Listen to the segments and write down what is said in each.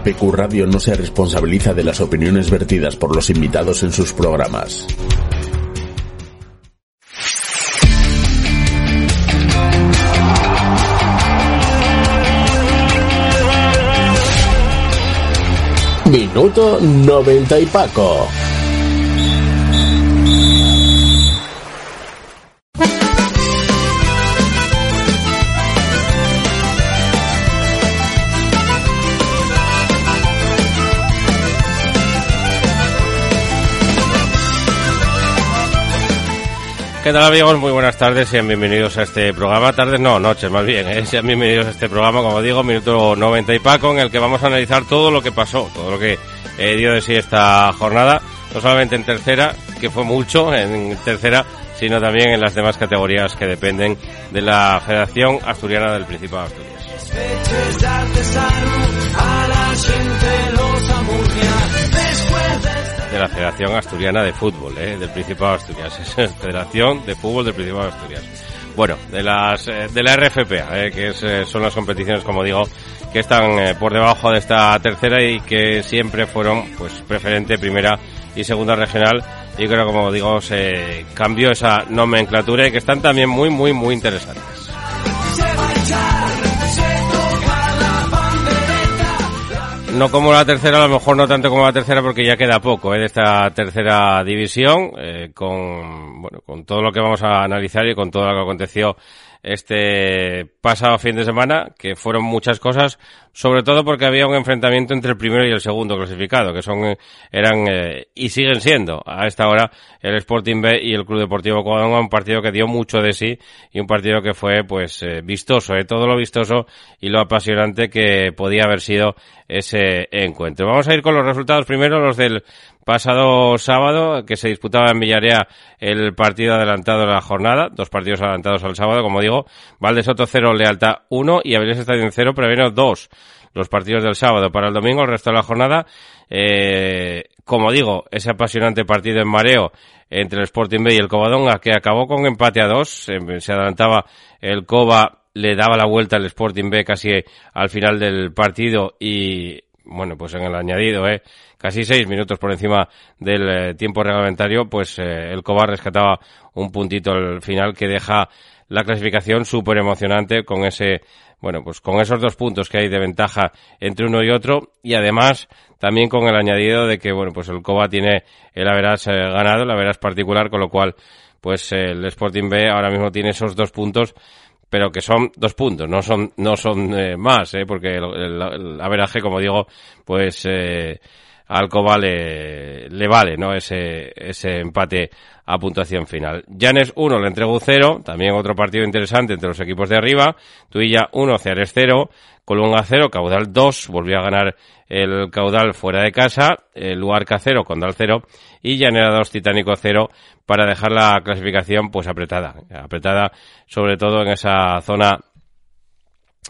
APQ Radio no se responsabiliza de las opiniones vertidas por los invitados en sus programas. Minuto 90 y Paco. ¿Qué tal amigos? Muy buenas tardes, sean bienvenidos a este programa. Tardes no, noches más bien, ¿eh? sean bienvenidos a este programa, como digo, minuto 90 y Paco, en el que vamos a analizar todo lo que pasó, todo lo que eh, dio de sí esta jornada, no solamente en tercera, que fue mucho en tercera, sino también en las demás categorías que dependen de la Federación Asturiana del Principado de Asturias de la Federación Asturiana de Fútbol, ¿eh? del Principado de Asturias. Es Federación de Fútbol del Principado de Asturias. Bueno, de las eh, de la RFPA, ¿eh? que eh, son las competiciones, como digo, que están eh, por debajo de esta tercera y que siempre fueron, pues, preferente, primera y segunda regional. Y creo, como digo, se cambió esa nomenclatura y que están también muy, muy, muy interesantes. No como la tercera, a lo mejor no tanto como la tercera porque ya queda poco ¿eh? de esta tercera división, eh, con, bueno, con todo lo que vamos a analizar y con todo lo que aconteció este pasado fin de semana, que fueron muchas cosas, sobre todo porque había un enfrentamiento entre el primero y el segundo clasificado, que son, eran, eh, y siguen siendo a esta hora el Sporting B y el Club Deportivo Covadonga, un partido que dio mucho de sí y un partido que fue, pues, eh, vistoso, eh, todo lo vistoso y lo apasionante que podía haber sido ese encuentro. Vamos a ir con los resultados primero, los del pasado sábado que se disputaba en Villarea el partido adelantado de la jornada, dos partidos adelantados al sábado, como digo, Valdesoto 0, Lealtad 1 y Avilés Estadio 0, Preveno 2. Los partidos del sábado para el domingo, el resto de la jornada, eh, como digo, ese apasionante partido en mareo entre el Sporting B y el Covadonga que acabó con empate a dos, se, se adelantaba el Cova le daba la vuelta al Sporting B casi al final del partido y bueno, pues en el añadido, ¿eh? Casi seis minutos por encima del eh, tiempo reglamentario, pues eh, el Cobar rescataba un puntito al final que deja la clasificación súper emocionante con ese, bueno, pues con esos dos puntos que hay de ventaja entre uno y otro. Y además también con el añadido de que, bueno, pues el Coba tiene el Averas eh, ganado, el Averas particular, con lo cual, pues el Sporting B ahora mismo tiene esos dos puntos pero que son dos puntos, no son no son eh, más, eh, porque el, el, el, averaje, como digo, pues eh, al Coba le, le, vale, ¿no? Ese, ese empate a puntuación final. Llanes 1, le entregó 0, también otro partido interesante entre los equipos de arriba. Tuilla 1, Ceares 0, Colunga 0, Caudal 2, volvió a ganar el Caudal fuera de casa, el Luarca 0, Condal 0 y Llanera 2, Titánico 0 para dejar la clasificación pues apretada, apretada sobre todo en esa zona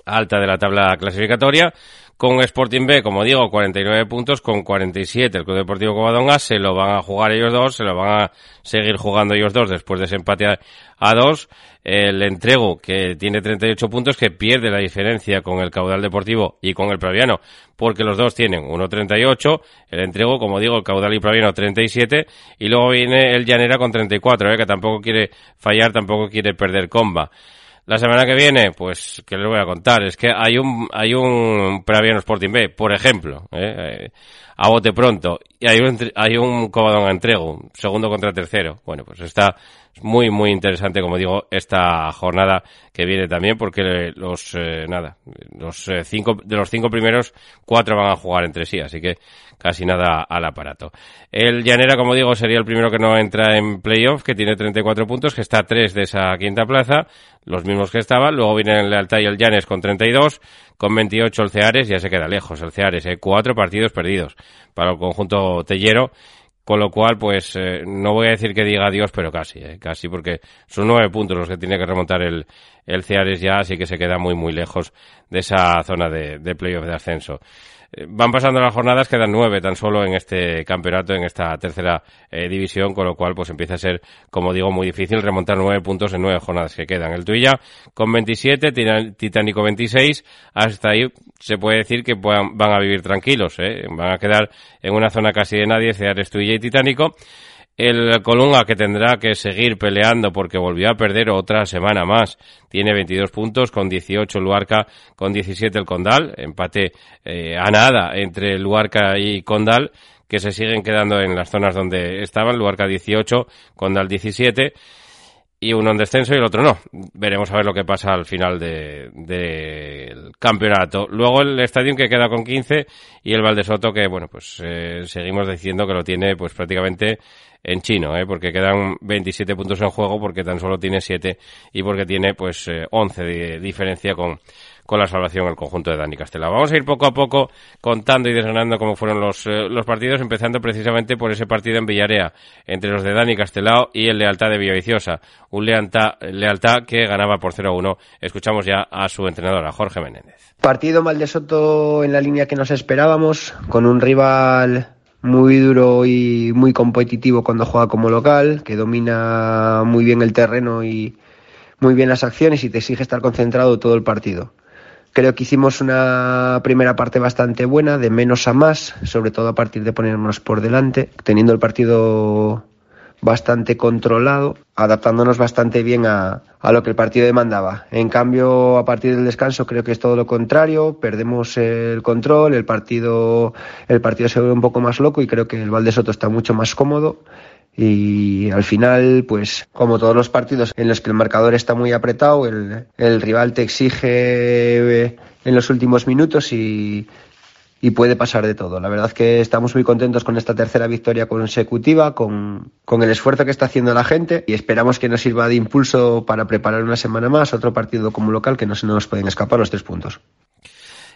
alta de la tabla clasificatoria con Sporting B, como digo, 49 puntos, con 47 el Club Deportivo Covadonga, se lo van a jugar ellos dos, se lo van a seguir jugando ellos dos después de ese empate a, dos. El entrego, que tiene 38 puntos, que pierde la diferencia con el Caudal Deportivo y con el Praviano, porque los dos tienen 1.38, el entrego, como digo, el Caudal y Praviano 37, y luego viene el Llanera con 34, ¿eh? que tampoco quiere fallar, tampoco quiere perder comba. La semana que viene, pues, ¿qué les voy a contar? Es que hay un, hay un Praviano Sporting B, por ejemplo, ¿eh? a bote pronto. y hay un, hay un Covadonga entrego, segundo contra tercero. Bueno, pues está muy, muy interesante, como digo, esta jornada que viene también, porque los, eh, nada, los eh, cinco, de los cinco primeros, cuatro van a jugar entre sí, así que casi nada al aparato. El Llanera, como digo, sería el primero que no entra en playoff, que tiene 34 puntos, que está a tres de esa quinta plaza, los mismos que estaban. Luego vienen el Lealtad y el Llanes con 32, con 28 el Ceares, ya se queda lejos el Ceares, hay cuatro partidos perdidos para el conjunto tellero con lo cual, pues eh, no voy a decir que diga adiós, pero casi, eh, casi, porque son nueve puntos los que tiene que remontar el, el Ceares ya, así que se queda muy, muy lejos de esa zona de, de playoff de ascenso. Eh, van pasando las jornadas, quedan nueve tan solo en este campeonato, en esta tercera eh, división, con lo cual pues empieza a ser, como digo, muy difícil remontar nueve puntos en nueve jornadas que quedan. El Tuilla con 27, Titánico 26, hasta ahí se puede decir que van a vivir tranquilos, ¿eh? van a quedar en una zona casi de nadie, Ceares, Tuilla y Titánico. El Colunga que tendrá que seguir peleando porque volvió a perder otra semana más. Tiene 22 puntos con 18 Luarca, con 17 el Condal. Empate eh, a nada entre Luarca y Condal que se siguen quedando en las zonas donde estaban. Luarca 18, Condal 17 y uno en descenso y el otro no. Veremos a ver lo que pasa al final del de, campeonato. Luego el estadio que queda con 15 y el Valdesoto que, bueno, pues eh, seguimos diciendo que lo tiene pues prácticamente en chino, ¿eh? porque quedan 27 puntos en juego, porque tan solo tiene 7 y porque tiene pues 11 eh, de diferencia con, con la salvación el conjunto de Dani Castelao. Vamos a ir poco a poco contando y desgranando cómo fueron los, eh, los partidos, empezando precisamente por ese partido en Villarea, entre los de Dani Castelao y el Lealtad de Villaviciosa. Un Lealtad, Lealtad que ganaba por 0-1. Escuchamos ya a su entrenadora, Jorge Menéndez. Partido mal de Soto en la línea que nos esperábamos, con un rival muy duro y muy competitivo cuando juega como local, que domina muy bien el terreno y muy bien las acciones y te exige estar concentrado todo el partido. Creo que hicimos una primera parte bastante buena, de menos a más, sobre todo a partir de ponernos por delante, teniendo el partido bastante controlado, adaptándonos bastante bien a, a, lo que el partido demandaba. En cambio, a partir del descanso creo que es todo lo contrario, perdemos el control, el partido, el partido se vuelve un poco más loco y creo que el Valde Soto está mucho más cómodo. Y al final, pues como todos los partidos en los que el marcador está muy apretado, el, el rival te exige en los últimos minutos y, y puede pasar de todo. La verdad que estamos muy contentos con esta tercera victoria consecutiva, con, con, el esfuerzo que está haciendo la gente y esperamos que nos sirva de impulso para preparar una semana más otro partido como local que no se nos pueden escapar los tres puntos.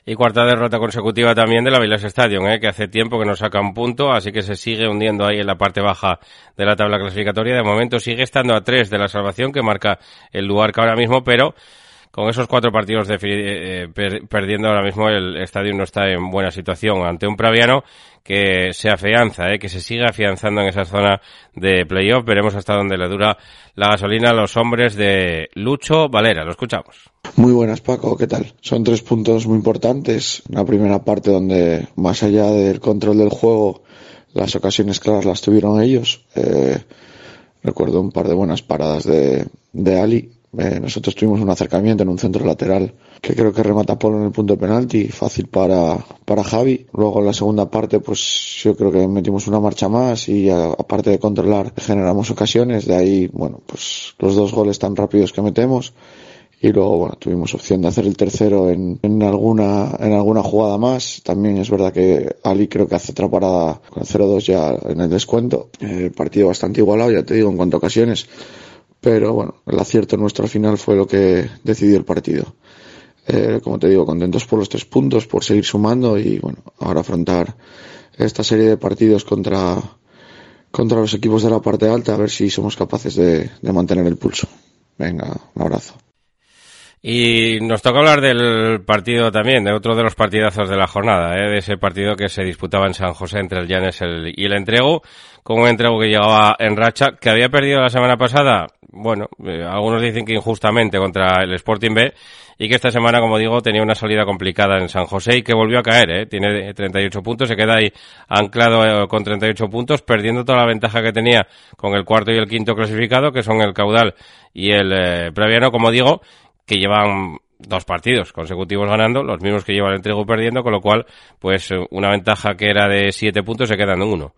Y cuarta derrota consecutiva también de la Vilas Stadium, ¿eh? que hace tiempo que no saca un punto, así que se sigue hundiendo ahí en la parte baja de la tabla clasificatoria. De momento sigue estando a tres de la salvación que marca el lugar que ahora mismo, pero con esos cuatro partidos eh, perdiendo ahora mismo el estadio no está en buena situación ante un Praviano que se afianza, eh, que se sigue afianzando en esa zona de playoff. Veremos hasta dónde le dura la gasolina a los hombres de Lucho Valera. Lo escuchamos. Muy buenas Paco, ¿qué tal? Son tres puntos muy importantes. Una primera parte donde más allá del control del juego, las ocasiones claras las tuvieron ellos. Eh, recuerdo un par de buenas paradas de Ali eh, nosotros tuvimos un acercamiento en un centro lateral que creo que remata Polo en el punto de penalti, fácil para, para Javi. Luego en la segunda parte, pues yo creo que metimos una marcha más y aparte de controlar, generamos ocasiones. De ahí, bueno, pues los dos goles tan rápidos que metemos. Y luego, bueno, tuvimos opción de hacer el tercero en, en alguna, en alguna jugada más. También es verdad que Ali creo que hace otra parada con el 0-2 ya en el descuento. El partido bastante igualado, ya te digo, en cuanto a ocasiones pero bueno, el acierto nuestro al final fue lo que decidió el partido. Eh, como te digo, contentos por los tres puntos, por seguir sumando y bueno, ahora afrontar esta serie de partidos contra, contra los equipos de la parte alta, a ver si somos capaces de, de mantener el pulso. Venga, un abrazo. Y nos toca hablar del partido también, de otro de los partidazos de la jornada, ¿eh? de ese partido que se disputaba en San José entre el Llanes y el Entrego, con un Entrego que llegaba en racha, que había perdido la semana pasada, bueno, eh, algunos dicen que injustamente contra el Sporting B, y que esta semana, como digo, tenía una salida complicada en San José y que volvió a caer, ¿eh? tiene 38 puntos, se queda ahí anclado eh, con 38 puntos, perdiendo toda la ventaja que tenía con el cuarto y el quinto clasificado, que son el Caudal y el Previano, como digo, que llevan dos partidos consecutivos ganando, los mismos que lleva el entrego perdiendo, con lo cual, pues una ventaja que era de siete puntos se queda en uno.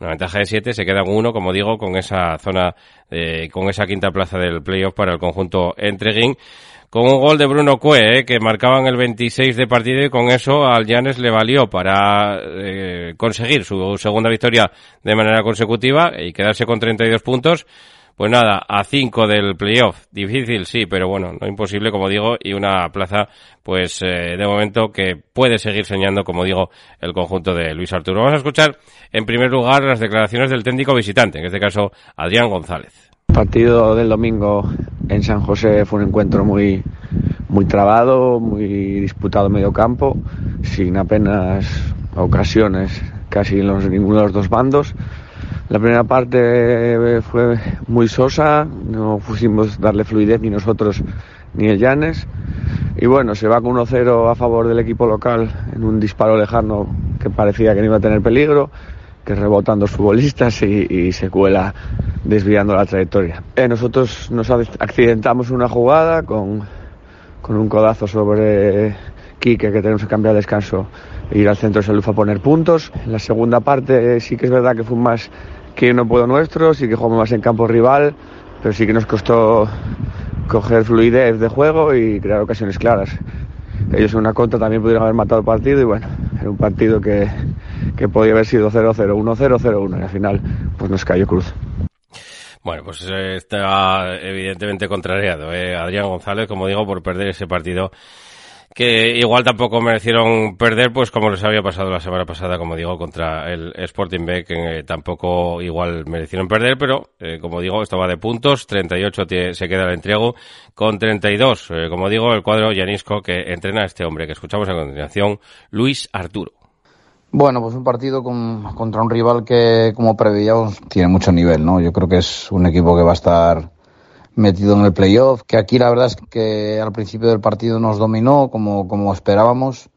Una ventaja de siete se queda en uno, como digo, con esa zona, eh, con esa quinta plaza del playoff para el conjunto entreguín con un gol de Bruno Cue, eh, que marcaban el 26 de partido y con eso al Llanes le valió para eh, conseguir su segunda victoria de manera consecutiva y quedarse con 32 puntos. Pues nada, a 5 del playoff. Difícil, sí, pero bueno, no imposible, como digo, y una plaza, pues eh, de momento que puede seguir soñando, como digo, el conjunto de Luis Arturo. Vamos a escuchar, en primer lugar, las declaraciones del técnico visitante, en este caso, Adrián González. El partido del domingo en San José fue un encuentro muy, muy trabado, muy disputado medio campo, sin apenas ocasiones casi en los, ninguno de los dos bandos. La primera parte fue muy sosa, no pusimos darle fluidez ni nosotros ni el Llanes. Y bueno, se va con 1-0 a favor del equipo local en un disparo lejano que parecía que no iba a tener peligro que rebotando futbolistas y, y, se cuela desviando la trayectoria. Eh, nosotros nos accidentamos una jugada con, con un codazo sobre Quique que tenemos que cambiar de descanso e ir al centro de salud a poner puntos. En la segunda parte eh, sí que es verdad que fue más que no puedo nuestro, sí que jugamos más en campo rival, pero sí que nos costó coger fluidez de juego y crear ocasiones claras. Ellos en una contra también pudieron haber matado el partido y bueno, era un partido que, que podía haber sido 0-0, 1-0, 0-1 y al final pues nos cayó cruz. Bueno, pues está evidentemente contrariado, ¿eh? Adrián González, como digo, por perder ese partido que igual tampoco merecieron perder, pues como les había pasado la semana pasada, como digo, contra el Sporting B, que eh, tampoco igual merecieron perder, pero eh, como digo, esto va de puntos, 38 se queda el entrego, con 32, eh, como digo, el cuadro Yanisco que entrena a este hombre que escuchamos a continuación, Luis Arturo. Bueno, pues un partido contra un rival que, como preveíamos, tiene mucho nivel, ¿no? Yo creo que es un equipo que va a estar metido en el playoff, que aquí la verdad es que al principio del partido nos dominó como, como esperábamos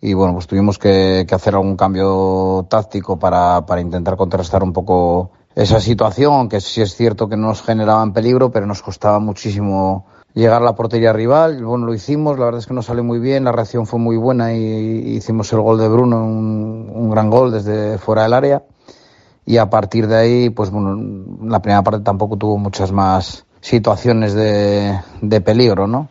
y bueno, pues tuvimos que, que hacer algún cambio táctico para, para intentar contrastar un poco esa situación, que sí es cierto que no nos generaba en peligro, pero nos costaba muchísimo llegar a la portería rival. Bueno, lo hicimos, la verdad es que nos salió muy bien, la reacción fue muy buena y hicimos el gol de Bruno, un, un gran gol desde fuera del área. Y a partir de ahí, pues bueno, la primera parte tampoco tuvo muchas más situaciones de, de peligro, ¿no?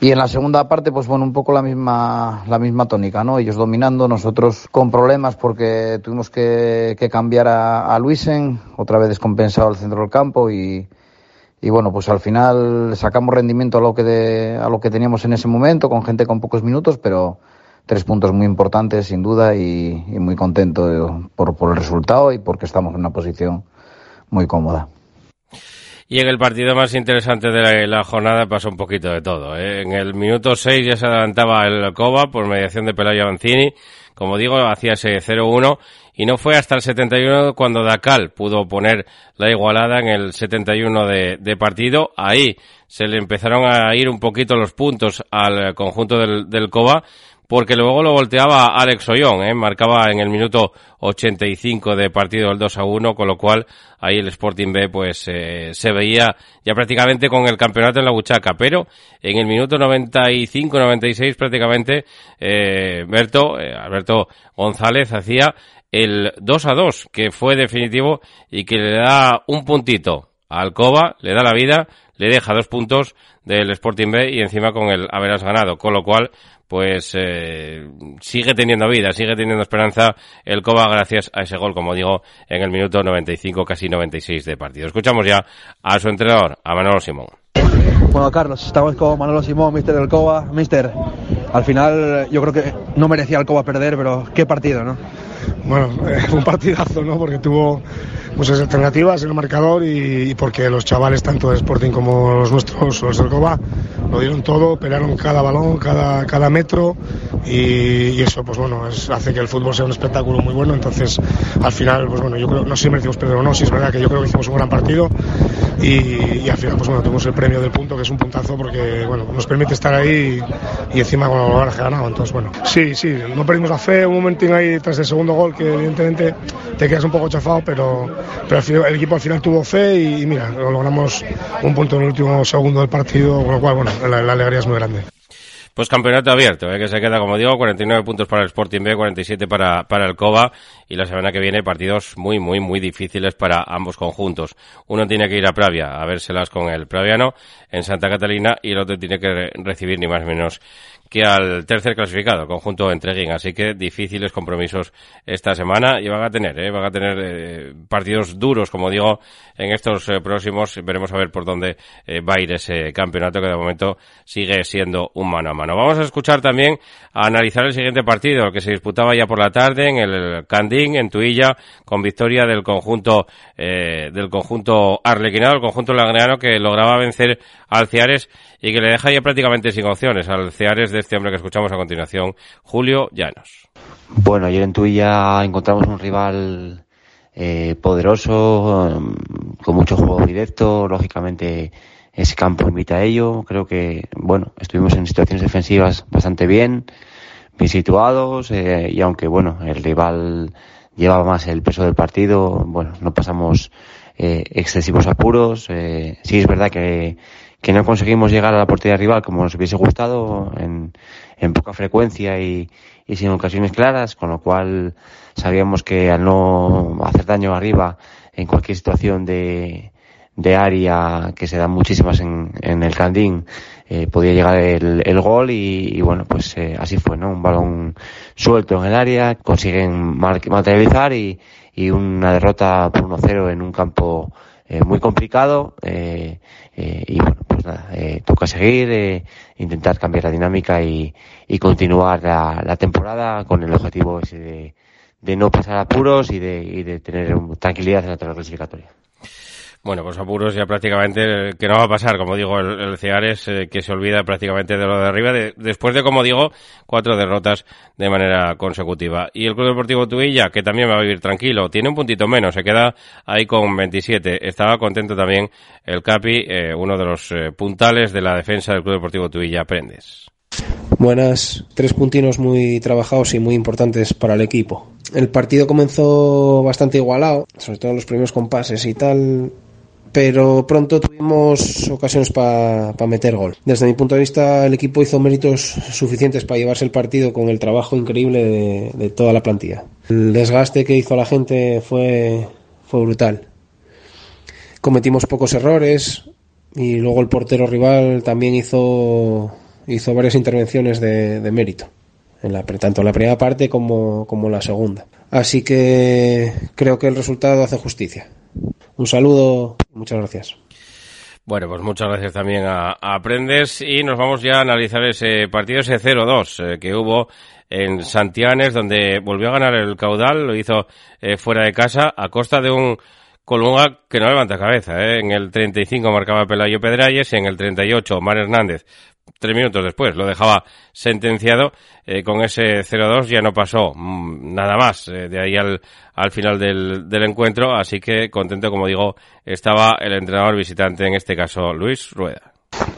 Y en la segunda parte, pues bueno, un poco la misma, la misma tónica, ¿no? Ellos dominando, nosotros con problemas porque tuvimos que, que cambiar a, a Luisen, otra vez descompensado al centro del campo y, y bueno, pues al final sacamos rendimiento a lo que de, a lo que teníamos en ese momento, con gente con pocos minutos, pero tres puntos muy importantes sin duda y, muy contento por, por el resultado y porque estamos en una posición muy cómoda. Y en el partido más interesante de la, jornada pasó un poquito de todo. ¿eh? En el minuto 6 ya se adelantaba el Coba por mediación de Pelayo. Como digo, hacía ese 0-1 y no fue hasta el 71 cuando Dacal pudo poner la igualada en el 71 de, de partido. Ahí se le empezaron a ir un poquito los puntos al conjunto del, del Coba porque luego lo volteaba Alex Ollón, ¿eh? marcaba en el minuto 85 de partido el 2 a 1, con lo cual ahí el Sporting B pues eh, se veía ya prácticamente con el campeonato en la buchaca, pero en el minuto 95-96 prácticamente eh, Berto, eh, Alberto González hacía el 2 a 2, que fue definitivo y que le da un puntito a Alcoba, le da la vida, le deja dos puntos del Sporting B y encima con el haberás ganado, con lo cual pues eh, sigue teniendo vida, sigue teniendo esperanza el Coba gracias a ese gol, como digo, en el minuto 95, casi 96 de partido. Escuchamos ya a su entrenador, a Manolo Simón. Bueno, Carlos, estamos con Manolo Simón, mister del Coba. Mister, al final yo creo que no merecía el Coba perder, pero qué partido, ¿no? Bueno, eh, un partidazo, ¿no? Porque tuvo muchas alternativas en el marcador y, porque los chavales, tanto de Sporting como los nuestros, los del Coba, lo dieron todo, pelearon cada balón, cada, cada metro y, eso, pues bueno, es, hace que el fútbol sea un espectáculo muy bueno. Entonces, al final, pues bueno, yo creo, no sé si merecimos perder o no, si es verdad que yo creo que hicimos un gran partido y, al final, pues bueno, tuvimos el premio del punto, que es un puntazo porque, bueno, nos permite estar ahí y, encima con el que ganado. Entonces, bueno, sí, sí, no perdimos la fe, un momentín ahí tras el segundo gol que evidentemente te quedas un poco chafado, pero pero el equipo al final tuvo fe y, mira, logramos un punto en el último segundo del partido, con lo cual, bueno, la alegría es muy grande. Pues campeonato abierto, ¿eh? que se queda, como digo, 49 puntos para el Sporting B, 47 para, para el Coba y la semana que viene partidos muy, muy, muy difíciles para ambos conjuntos. Uno tiene que ir a Pravia a vérselas con el Praviano en Santa Catalina y el otro tiene que recibir ni más ni menos que al tercer clasificado, conjunto Entreguín. Así que difíciles compromisos esta semana y van a tener, ¿eh? van a tener eh, partidos duros, como digo, en estos eh, próximos. Veremos a ver por dónde eh, va a ir ese campeonato que de momento sigue siendo un mano a mano. Vamos a escuchar también, a analizar el siguiente partido, el que se disputaba ya por la tarde en el Candín, en Tuilla, con victoria del conjunto, del conjunto arlequinado, el conjunto lagreano que lograba vencer al Ciares y que le deja ya prácticamente sin opciones al Ciares de este hombre que escuchamos a continuación, Julio Llanos. Bueno, ayer en Tuilla encontramos un rival eh, poderoso, con mucho juego directo, lógicamente ese campo invita a ello. Creo que, bueno, estuvimos en situaciones defensivas bastante bien, bien situados, eh, y aunque, bueno, el rival llevaba más el peso del partido, bueno, no pasamos eh, excesivos apuros. sí es verdad que que no conseguimos llegar a la portería rival como nos hubiese gustado en, en poca frecuencia y, y, sin ocasiones claras, con lo cual sabíamos que al no hacer daño arriba en cualquier situación de, de área que se dan muchísimas en, en el Candín, eh, podía llegar el, el gol y, y, bueno, pues eh, así fue, ¿no? Un balón suelto en el área, consiguen materializar y, y una derrota por 1-0 en un campo eh, muy complicado eh, eh, y bueno, nada, eh, toca seguir, eh, intentar cambiar la dinámica y, y continuar la, la, temporada con el objetivo ese de, de no pasar apuros y de, y de tener tranquilidad en la tabla clasificatoria. Bueno, pues apuros ya prácticamente que no va a pasar, como digo, el, el eh, que se olvida prácticamente de lo de arriba, de, después de, como digo, cuatro derrotas de manera consecutiva. Y el Club Deportivo Tuilla, que también va a vivir tranquilo, tiene un puntito menos, se queda ahí con 27. Estaba contento también el Capi, eh, uno de los eh, puntales de la defensa del Club Deportivo Tuilla, Prendes. Buenas, tres puntinos muy trabajados y muy importantes para el equipo. El partido comenzó bastante igualado, sobre todo los primeros compases y tal, pero pronto tuvimos ocasiones para pa meter gol. Desde mi punto de vista, el equipo hizo méritos suficientes para llevarse el partido con el trabajo increíble de, toda la plantilla. El desgaste que hizo la gente fue, fue brutal. Cometimos pocos errores y luego el portero rival también hizo, hizo varias intervenciones de, de mérito. En la, tanto en la primera parte como, como en la segunda. Así que creo que el resultado hace justicia. Un saludo, muchas gracias. Bueno, pues muchas gracias también a, a Aprendes y nos vamos ya a analizar ese partido, ese 0-2 eh, que hubo en Santianes, donde volvió a ganar el caudal, lo hizo eh, fuera de casa a costa de un Colunga que no levanta cabeza. ¿eh? En el 35 marcaba Pelayo Pedralles y en el 38 Mar Hernández tres minutos después lo dejaba sentenciado eh, con ese 0-2 ya no pasó mmm, nada más eh, de ahí al, al final del, del, encuentro así que contento como digo estaba el entrenador visitante en este caso Luis Rueda.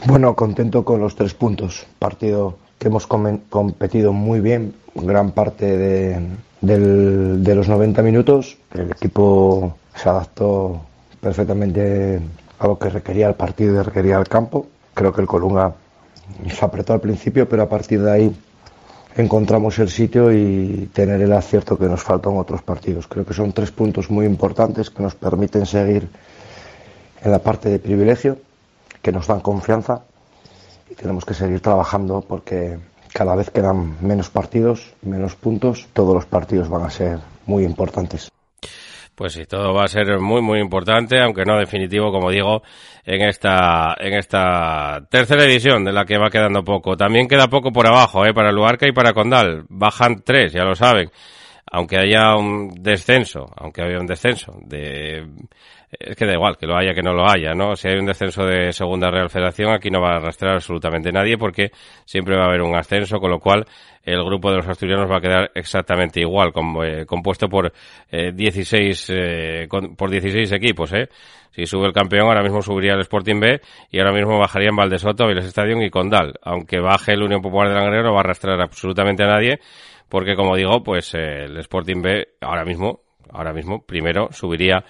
Bueno contento con los tres puntos partido que hemos competido muy bien gran parte de, del, de los 90 minutos el equipo se adaptó perfectamente a lo que requería el partido y requería el campo creo que el Colunga se apretó al principio, pero a partir de ahí encontramos el sitio y tener el acierto que nos falta en otros partidos. Creo que son tres puntos muy importantes que nos permiten seguir en la parte de privilegio, que nos dan confianza y tenemos que seguir trabajando porque cada vez quedan menos partidos, menos puntos, todos los partidos van a ser muy importantes. Pues sí, todo va a ser muy, muy importante, aunque no definitivo, como digo, en esta, en esta tercera edición de la que va quedando poco. También queda poco por abajo, eh, para Luarca y para Condal. Bajan tres, ya lo saben. Aunque haya un descenso, aunque haya un descenso de, es que da igual, que lo haya, que no lo haya, ¿no? Si hay un descenso de Segunda Real Federación, aquí no va a arrastrar absolutamente nadie porque siempre va a haber un ascenso, con lo cual el grupo de los asturianos va a quedar exactamente igual, com, eh, compuesto por eh, 16, eh, con, por 16 equipos, ¿eh? Si sube el campeón, ahora mismo subiría el Sporting B y ahora mismo bajarían Valdesoto, Viles Stadium y Condal. Aunque baje el Unión Popular de Langreo, no va a arrastrar absolutamente a nadie, porque como digo, pues eh, el Sporting B ahora mismo, ahora mismo, primero subiría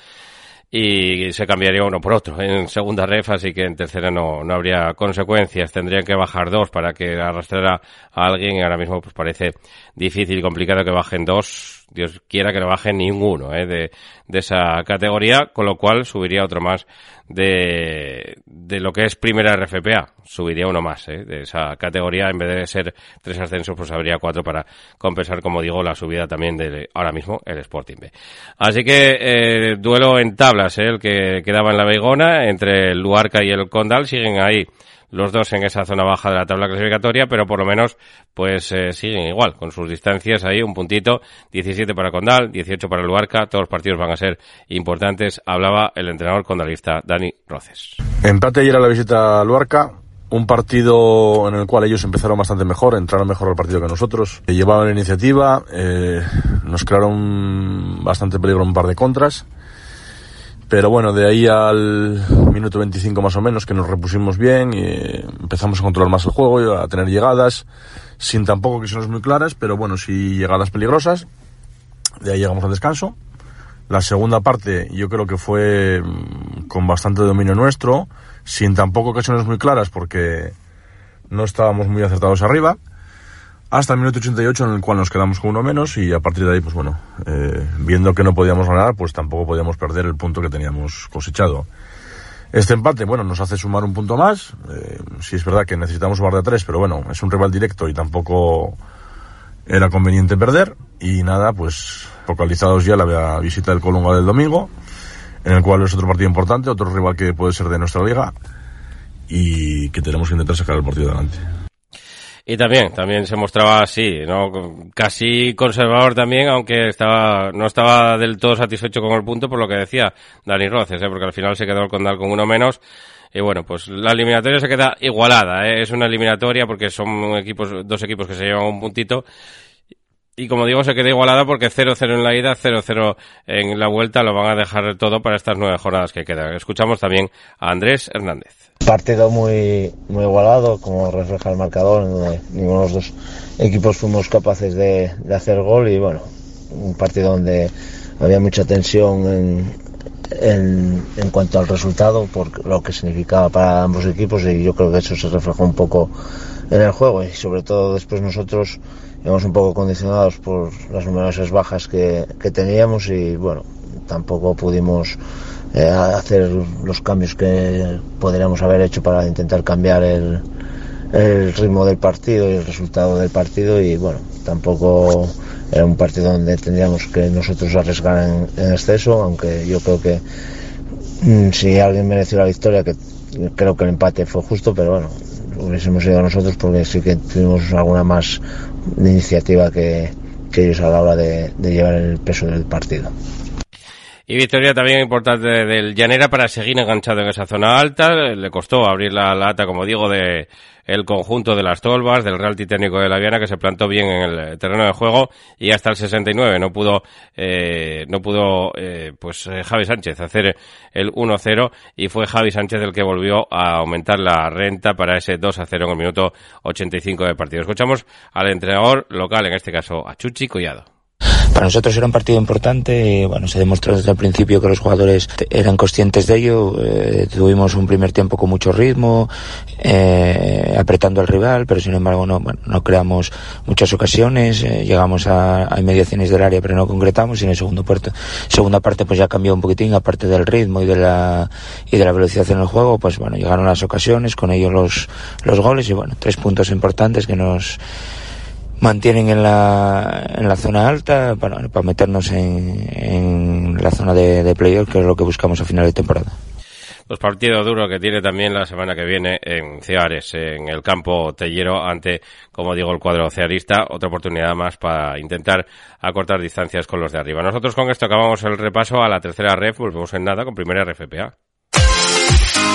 y se cambiaría uno por otro en segunda ref, así que en tercera no, no habría consecuencias. Tendrían que bajar dos para que arrastrara a alguien y ahora mismo pues parece difícil y complicado que bajen dos Dios quiera que no baje ninguno ¿eh? de, de, esa categoría, con lo cual subiría otro más de, de lo que es primera RFPA, subiría uno más ¿eh? de esa categoría, en vez de ser tres ascensos, pues habría cuatro para compensar, como digo, la subida también de ahora mismo el Sporting B. Así que eh, duelo en tablas, ¿eh? el que quedaba en la Beigona, entre el Luarca y el Condal, siguen ahí los dos en esa zona baja de la tabla clasificatoria, pero por lo menos pues eh, siguen igual, con sus distancias ahí, un puntito, 17 para Condal, 18 para Luarca, todos los partidos van a ser importantes, hablaba el entrenador condalista Dani Roces. Empate ayer a la visita a Luarca, un partido en el cual ellos empezaron bastante mejor, entraron mejor al partido que nosotros, llevaban la iniciativa, eh, nos crearon bastante peligro un par de contras, pero bueno, de ahí al minuto 25 más o menos que nos repusimos bien y empezamos a controlar más el juego y a tener llegadas, sin tampoco que sean muy claras, pero bueno, sí llegadas peligrosas. De ahí llegamos al descanso. La segunda parte yo creo que fue mm, con bastante dominio nuestro, sin tampoco ocasiones muy claras porque no estábamos muy acertados arriba hasta el minuto 88 en el cual nos quedamos con uno menos y a partir de ahí, pues bueno, eh, viendo que no podíamos ganar, pues tampoco podíamos perder el punto que teníamos cosechado. Este empate, bueno, nos hace sumar un punto más. Eh, sí es verdad que necesitamos sumar de tres, pero bueno, es un rival directo y tampoco era conveniente perder. Y nada, pues focalizados ya la visita del Colunga del domingo, en el cual es otro partido importante, otro rival que puede ser de nuestra liga y que tenemos que intentar sacar el partido adelante. Y también, también se mostraba así, ¿no? Casi conservador también, aunque estaba, no estaba del todo satisfecho con el punto por lo que decía Dani Roces, ¿eh? porque al final se quedó el Condal con uno menos. Y bueno, pues la eliminatoria se queda igualada, ¿eh? Es una eliminatoria porque son equipos, dos equipos que se llevan un puntito. Y como digo, se queda igualada porque 0-0 en la ida, 0-0 en la vuelta, lo van a dejar todo para estas nueve jornadas que quedan. Escuchamos también a Andrés Hernández. Partido muy, muy igualado, como refleja el marcador, donde ninguno de los dos equipos fuimos capaces de, de hacer gol y bueno, un partido donde había mucha tensión en, en, en, cuanto al resultado, por lo que significaba para ambos equipos y yo creo que eso se reflejó un poco en el juego y sobre todo después nosotros íbamos un poco condicionados por las numerosas bajas que, que teníamos y bueno, tampoco pudimos eh, hacer los cambios que podríamos haber hecho para intentar cambiar el, ritmo del partido y el resultado del partido y bueno, tampoco era un partido donde tendríamos que nosotros arriesgar en, en exceso, aunque yo creo que mm, si alguien mereció la victoria, que creo que el empate fue justo, pero bueno, hubiésemos ido nosotros porque sí que tuvimos alguna más iniciativa que, ellos a la hora de llevar el peso del partido. Y victoria también importante del Llanera para seguir enganchado en esa zona alta. Le costó abrir la lata, como digo, de el conjunto de las Tolvas, del Real Titénico de la Viana, que se plantó bien en el terreno de juego y hasta el 69 no pudo, eh, no pudo, eh, pues eh, Javi Sánchez hacer el 1-0 y fue Javi Sánchez el que volvió a aumentar la renta para ese 2-0 en el minuto 85 de partido. Escuchamos al entrenador local, en este caso a Chuchi Collado. Para nosotros era un partido importante, bueno, se demostró desde el principio que los jugadores eran conscientes de ello, eh, tuvimos un primer tiempo con mucho ritmo, eh, apretando al rival, pero sin embargo no, bueno, no creamos muchas ocasiones, eh, llegamos a, a, inmediaciones del área pero no concretamos y en el segundo puerto, segunda parte pues ya cambió un poquitín, aparte del ritmo y de la, y de la velocidad en el juego, pues bueno, llegaron las ocasiones, con ellos los, los goles y bueno, tres puntos importantes que nos, mantienen en la, en la zona alta para, para meternos en, en, la zona de, de playoff, que es lo que buscamos a final de temporada. Los partidos duros que tiene también la semana que viene en Ceares, en el campo Tellero, ante, como digo, el cuadro cearista. Otra oportunidad más para intentar acortar distancias con los de arriba. Nosotros con esto acabamos el repaso a la tercera ref, volvemos en nada con primera RFPA.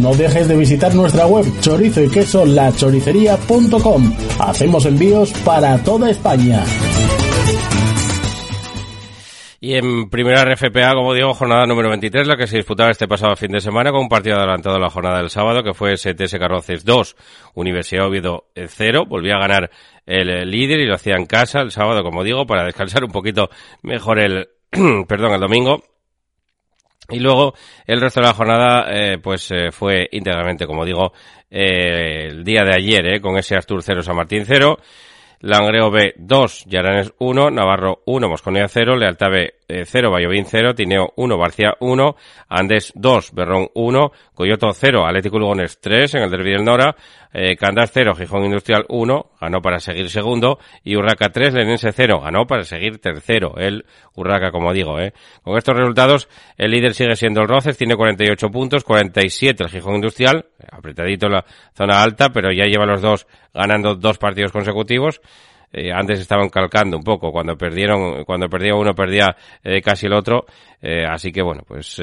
No dejes de visitar nuestra web chorizo y queso lachoricería.com. Hacemos envíos para toda España. Y en primera RFPA, como digo, jornada número 23, la que se disputaba este pasado fin de semana con un partido adelantado la jornada del sábado, que fue STS Carroces 2, Universidad Oviedo 0. Volvía a ganar el líder y lo hacía en casa el sábado, como digo, para descansar un poquito mejor el, perdón, el domingo. Y luego el resto de la jornada, eh, pues eh, fue íntegramente, como digo, eh, el día de ayer, eh, con ese Astur 0, San Martín 0. Langreo B 2, Yaranes 1, Navarro 1, Mosconia 0, Lealtad B 0, Vallovín 0, Tineo 1, Barcia 1, Andes 2, Berrón 1, Coyoto 0, Atlético Lugones 3 en el Derby del Nora, eh, Candás 0, Gijón Industrial 1, ganó para seguir segundo, y Urraca 3, Lenense 0, ganó para seguir tercero, el Urraca, como digo, eh. Con estos resultados, el líder sigue siendo el Roces, tiene 48 puntos, 47 el Gijón Industrial, apretadito la zona alta, pero ya lleva los dos ganando dos partidos consecutivos, eh, antes estaban calcando un poco, cuando perdieron, cuando perdía uno perdía eh, casi el otro, eh, así que bueno, pues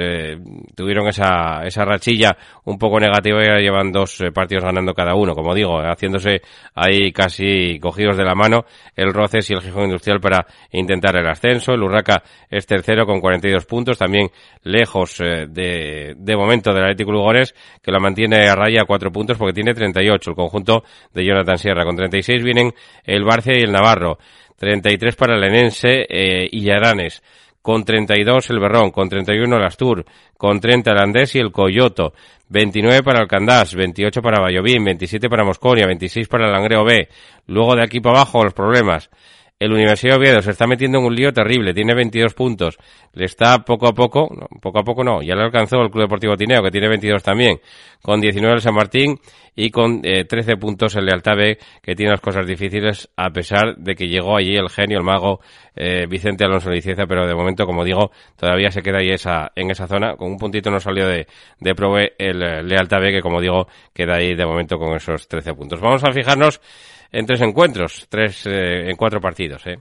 tuvieron esa, esa rachilla un poco negativa y ahora llevan dos partidos ganando cada uno, como digo, haciéndose ahí casi cogidos de la mano el Roces y el Gijón Industrial para intentar el ascenso. El Urraca es tercero con 42 puntos, también lejos de, de momento del Atlético Lugones, que la mantiene a raya a cuatro puntos porque tiene 38. El conjunto de Jonathan Sierra con 36 vienen el Barcia y el Navarro. 33 para el Enense eh, y Yaranes con 32 el Berrón, con 31 el Astur, con 30 el Andés y el Coyoto, 29 para el Candás, 28 para Vallovín, 27 para Mosconia, 26 para el Langreo B. Luego de aquí para abajo los problemas. El Universidad de Oviedo se está metiendo en un lío terrible, tiene 22 puntos. Le está poco a poco, no, poco a poco no, ya le alcanzó el Club Deportivo Tineo, que tiene 22 también, con 19 el San Martín y con eh, 13 puntos el Lealtad B, que tiene las cosas difíciles, a pesar de que llegó allí el genio, el mago eh, Vicente Alonso Licieza, pero de momento, como digo, todavía se queda ahí esa, en esa zona. Con un puntito no salió de, de prove el eh, Lealtad B, que como digo, queda ahí de momento con esos 13 puntos. Vamos a fijarnos en tres encuentros, tres eh, en cuatro partidos. ¿eh?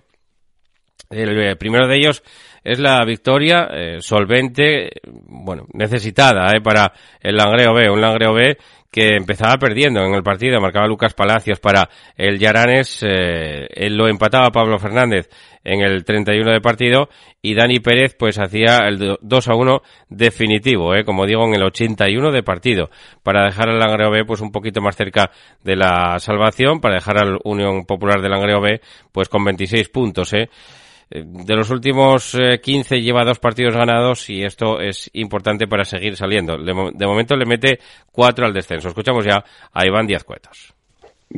El, eh, primero de ellos es la victoria eh, solvente, bueno, necesitada eh, para el Langreo B, un Langreo B que empezaba perdiendo en el partido, marcaba Lucas Palacios para el Yaranes, eh, él lo empataba Pablo Fernández en el 31 de partido y Dani Pérez pues hacía el 2 a 1 definitivo, eh, como digo, en el 81 de partido, para dejar al Langreo B pues un poquito más cerca de la salvación, para dejar al Unión Popular de Langreo B pues con 26 puntos, eh. De los últimos eh, 15 lleva dos partidos ganados y esto es importante para seguir saliendo. De, mo de momento le mete cuatro al descenso. Escuchamos ya a Iván Díaz Cuetos.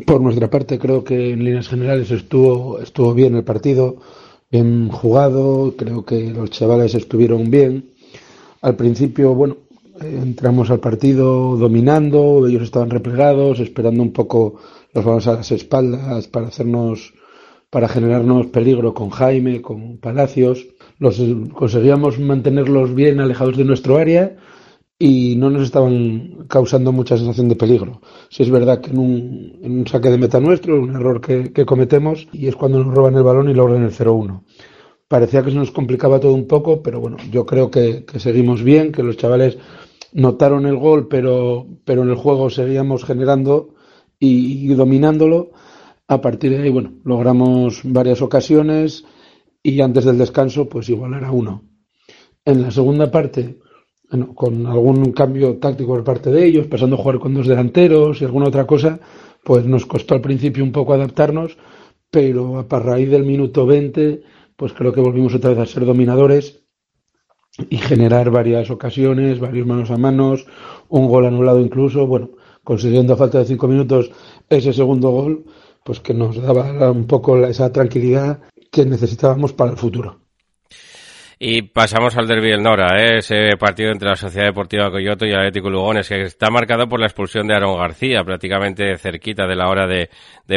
Por nuestra parte creo que en líneas generales estuvo, estuvo bien el partido, bien jugado, creo que los chavales estuvieron bien. Al principio, bueno, eh, entramos al partido dominando, ellos estaban replegados, esperando un poco los balones a las espaldas para hacernos para generarnos peligro con Jaime, con Palacios. Los conseguíamos mantenerlos bien alejados de nuestro área y no nos estaban causando mucha sensación de peligro. Si es verdad que en un, en un saque de meta nuestro, un error que, cometemos, y es cuando nos roban el balón y logran el 0-1. Parecía que se nos complicaba todo un poco, pero bueno, yo creo que, seguimos bien, que los chavales notaron el gol, pero, pero en el juego seguíamos generando y dominándolo. A partir de ahí, bueno, logramos varias ocasiones y antes del descanso, pues igual era uno. En la segunda parte, bueno, con algún cambio táctico por parte de ellos, pasando a jugar con dos delanteros y alguna otra cosa, pues nos costó al principio un poco adaptarnos, pero a raíz del minuto 20, pues creo que volvimos otra vez a ser dominadores y generar varias ocasiones, varios manos a manos, un gol anulado incluso, bueno, consiguiendo a falta de cinco minutos ese segundo gol, pues que nos daba un poco esa tranquilidad que necesitábamos para el futuro. Y pasamos al Derby del Nora, ¿eh? ese partido entre la Sociedad Deportiva Coyoto y Atlético Lugones, que está marcado por la expulsión de Aaron García, prácticamente cerquita de la hora de,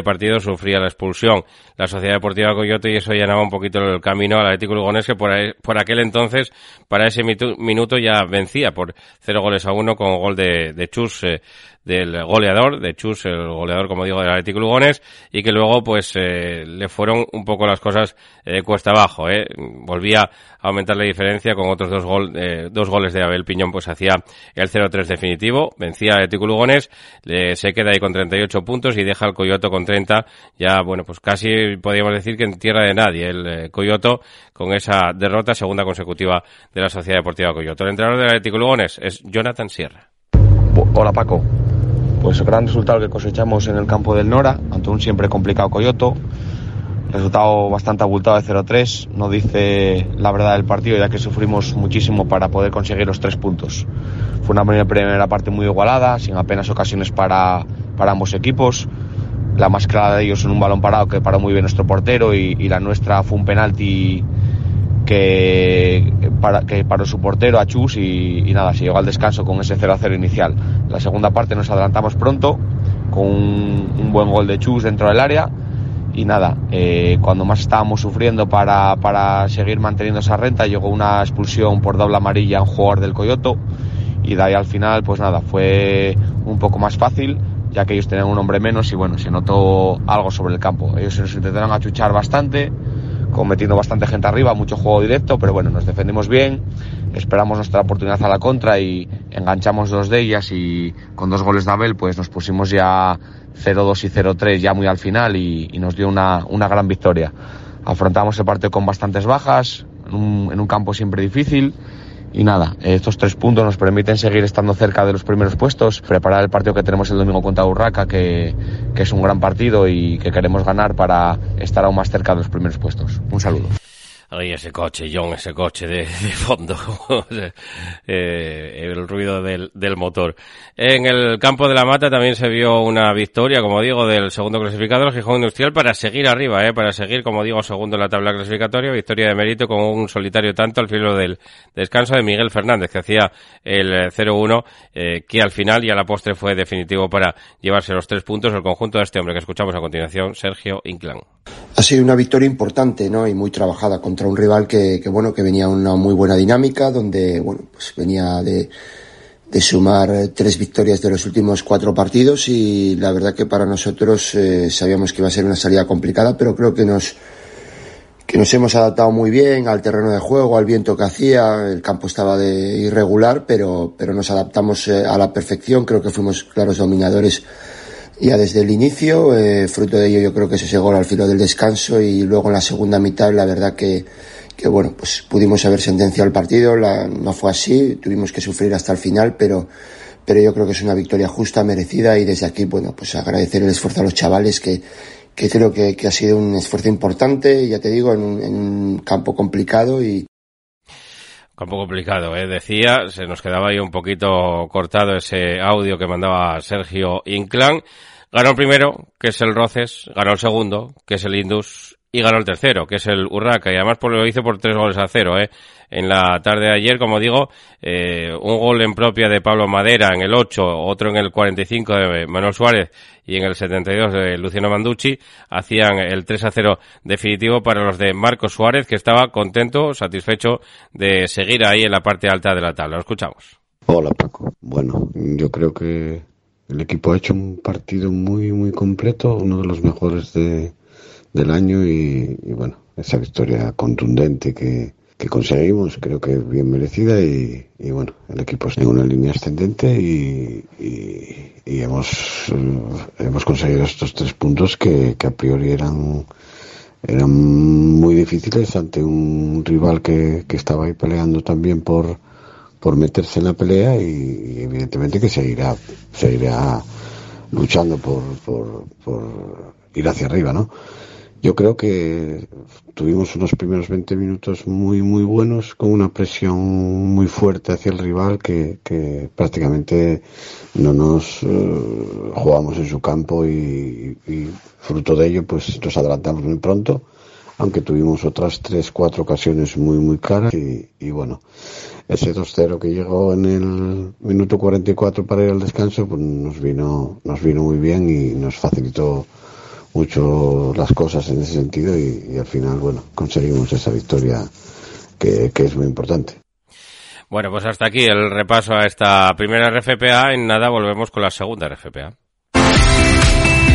partido sufría la expulsión. La Sociedad Deportiva Coyoto y eso llenaba un poquito el camino al Atlético Lugones, que por, por aquel entonces, para ese minuto ya vencía por cero goles a uno con gol de, de Chus. Eh, del goleador, de Chus, el goleador, como digo, del Atlético Lugones, y que luego, pues, eh, le fueron un poco las cosas eh, cuesta abajo, eh. Volvía a aumentar la diferencia con otros dos, gol, eh, dos goles de Abel Piñón, pues hacía el 0-3 definitivo, vencía Atlético Lugones, se queda ahí con 38 puntos y deja al Coyoto con 30, ya, bueno, pues casi podríamos decir que en tierra de nadie, el eh, Coyoto con esa derrota segunda consecutiva de la Sociedad Deportiva Coyoto. El entrenador del Atlético Lugones es Jonathan Sierra. Hola Paco, pues gran resultado que cosechamos en el campo del Nora, ante un siempre complicado Coyoto. Resultado bastante abultado de 0-3, no dice la verdad del partido ya que sufrimos muchísimo para poder conseguir los tres puntos. Fue una primera parte muy igualada, sin apenas ocasiones para, ambos equipos. La más clara de ellos en un balón parado que paró muy bien nuestro portero y la nuestra fue un penalti que, para, que paró su portero a Chus y, nada, se llegó al descanso con ese 0-0 inicial. La segunda parte nos adelantamos pronto con un, un, buen gol de Chus dentro del área y nada, eh, cuando más estábamos sufriendo para, para seguir manteniendo esa renta llegó una expulsión por doble amarilla a un jugador del Coyoto y de ahí al final pues nada, fue un poco más fácil ya que ellos tenían un hombre menos y bueno, se notó algo sobre el campo. Ellos se nos intentaron achuchar bastante, cometiendo bastante gente arriba, mucho juego directo, pero bueno, nos defendimos bien, esperamos nuestra oportunidad a la contra y enganchamos dos de ellas y con dos goles de Abel pues nos pusimos ya 0-2 y 0-3 ya muy al final y, nos dio una, una, gran victoria. Afrontamos el partido con bastantes bajas, en un campo siempre difícil y nada, estos tres puntos nos permiten seguir estando cerca de los primeros puestos, preparar el partido que tenemos el domingo contra Urraca, que, que es un gran partido y que queremos ganar para estar aún más cerca de los primeros puestos. Un saludo. Ay, ese coche, John, ese coche de, fondo, eh, el ruido del, del, motor. En el campo de la mata también se vio una victoria, como digo, del segundo clasificado, el Gijón Industrial, para seguir arriba, eh, para seguir, como digo, segundo en la tabla clasificatoria, victoria de mérito con un solitario tanto al filo del descanso de Miguel Fernández, que hacía el 0-1, eh, que al final y a la postre fue definitivo para llevarse los tres puntos el conjunto de este hombre que escuchamos a continuación, Sergio Inclán. Ha sido una victoria importante, ¿no? Y muy trabajada contra un rival que, que, bueno, que venía una muy buena dinámica, donde, bueno, pues venía de, de sumar tres victorias de los últimos cuatro partidos y la verdad que para nosotros eh, sabíamos que iba a ser una salida complicada, pero creo que nos, que nos hemos adaptado muy bien al terreno de juego, al viento que hacía, el campo estaba de irregular, pero, pero nos adaptamos eh, a la perfección, creo que fuimos claros dominadores ya desde el inicio. Eh, fruto de ello yo creo que es ese gol al filo del descanso y luego en la segunda mitad la verdad que, que bueno, pues pudimos haber sentenciado el partido, la, no fue así, tuvimos que sufrir hasta el final, pero, pero yo creo que es una victoria justa, merecida y desde aquí, bueno, pues agradecer el esfuerzo a los chavales que, que creo que, que ha sido un esfuerzo importante, ya te digo, en un, en un campo complicado y, Campo complicado, ¿eh? decía, se nos quedaba ahí un poquito cortado ese audio que mandaba Sergio Inclán. Ganó el primero, que es el Roces, ganó el segundo, que es el Indus, y ganó el tercero, que es el Urraca, y además por, lo hizo por tres goles a cero, ¿eh? En la tarde de ayer, como digo, eh, un gol en propia de Pablo Madera en el 8, otro en el 45 de Manuel Suárez y en el 72 de Luciano Manducci, hacían el 3 a 0 definitivo para los de Marcos Suárez, que estaba contento, satisfecho de seguir ahí en la parte alta de la tabla. Lo escuchamos. Hola Paco. Bueno, yo creo que el equipo ha hecho un partido muy, muy completo, uno de los mejores de, del año y, bueno, esa victoria contundente que, que conseguimos creo que es bien merecida y, bueno, el equipo está en una línea ascendente y, y hemos, hemos conseguido estos tres puntos que, que a priori eran eran muy difíciles ante un rival que, que estaba ahí peleando también por, por meterse en la pelea y, evidentemente que seguirá, seguirá luchando por, por, por ir hacia arriba, ¿no? Yo creo que tuvimos unos primeros 20 minutos muy, muy buenos, con una presión muy fuerte hacia el rival que, que prácticamente no nos eh, jugamos en su campo y, fruto de ello pues nos adelantamos muy pronto, aunque tuvimos otras tres, cuatro ocasiones muy, muy claras y, y bueno, ese 2-0 que llegó en el minuto 44 para ir al descanso, pues nos vino, nos vino muy bien y nos facilitó mucho las cosas en ese sentido y, al final, bueno, conseguimos esa victoria que, que es muy importante. Bueno, pues hasta aquí el repaso a esta primera RFPA. En nada volvemos con la segunda RFPA.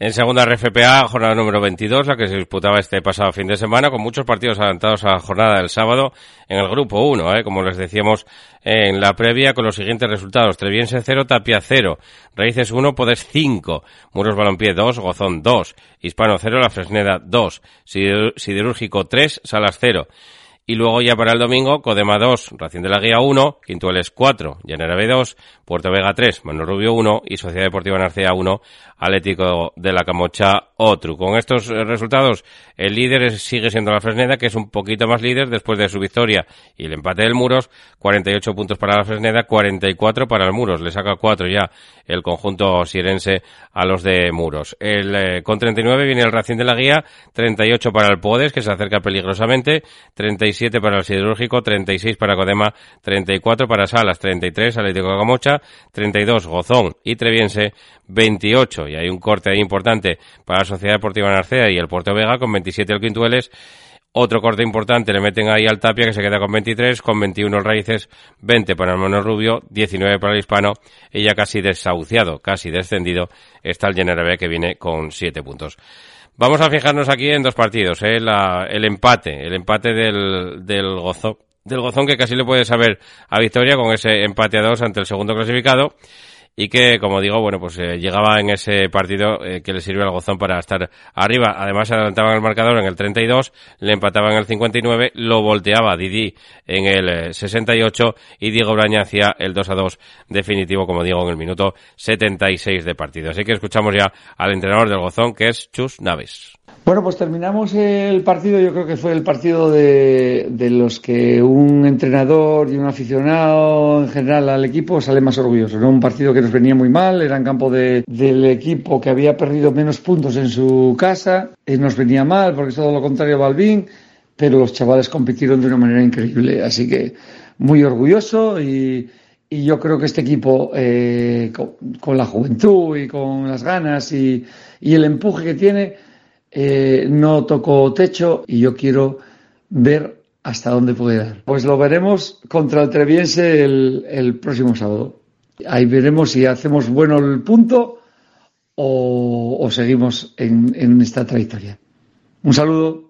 En segunda RFPA, jornada número 22, la que se disputaba este pasado fin de semana, con muchos partidos adelantados a la jornada del sábado en el grupo 1, ¿eh? como les decíamos en la previa, con los siguientes resultados. Treviense 0, Tapia 0, Raíces 1, Podes 5, Muros Balompié 2, Gozón 2, Hispano 0, La Fresneda 2, Siderúrgico 3, Salas 0. Y luego ya para el domingo, Codema 2, Racing de la Guía 1, Quintueles 4, Llanera B 2, Puerto Vega 3, Mano Rubio 1 y Sociedad Deportiva Narcea 1, Atlético de la Camocha Con estos eh, resultados, el líder sigue siendo la Fresneda, que es un poquito más líder después de su victoria y el empate del Muros. 48 puntos para la Fresneda, 44 para el Muros. Le saca 4 ya el conjunto sirense a los de Muros. El, eh, con 39 viene el Racing de la Guía, 38 para el Podes, que se acerca peligrosamente, 37 para el Siderúrgico, 36 para Codema, 34 para Salas, 33 Atlético Camocha, 32 Gozón y Treviense, 28. Y hay un corte ahí importante para la Sociedad Deportiva Narcea y el Puerto Vega con 27 el Quintueles. Otro corte importante le meten ahí al Tapia que se queda con 23, con 21 el Raíces, 20 para el Mono Rubio, 19 para el Hispano y ya casi desahuciado, casi descendido está el General que viene con 7 puntos. Vamos a fijarnos aquí en dos partidos, ¿eh? el empate, el empate del, del Gozo, del Gozón que casi le puede saber a Victoria con ese empate a dos ante el segundo clasificado y que, como digo, bueno, pues eh, llegaba en ese partido que le sirvió al Gozón para estar arriba. Además, adelantaban el marcador en el 32, le empataban en el 59, lo volteaba Didi en el 68 y Diego Braña hacía el 2 a 2 definitivo, como digo, en el minuto 76 de partido. Así que escuchamos ya al entrenador del Gozón, que es Chus Naves. Bueno, pues terminamos el partido. Yo creo que fue el partido de, de, los que un entrenador y un aficionado en general al equipo sale más orgulloso. ¿no? Un partido que nos venía muy mal, era en campo de, del equipo que había perdido menos puntos en su casa. Y nos venía mal porque es todo lo contrario a Balbín, pero los chavales compitieron de una manera increíble. Así que muy orgulloso y, yo creo que este equipo, eh, con, la juventud y con las ganas y, el empuje que tiene, eh, no tocó techo y yo quiero ver hasta dónde puede dar. Pues lo veremos contra el Treviense el próximo sábado. Ahí veremos si hacemos bueno el punto o, seguimos en, en esta trayectoria. Un saludo.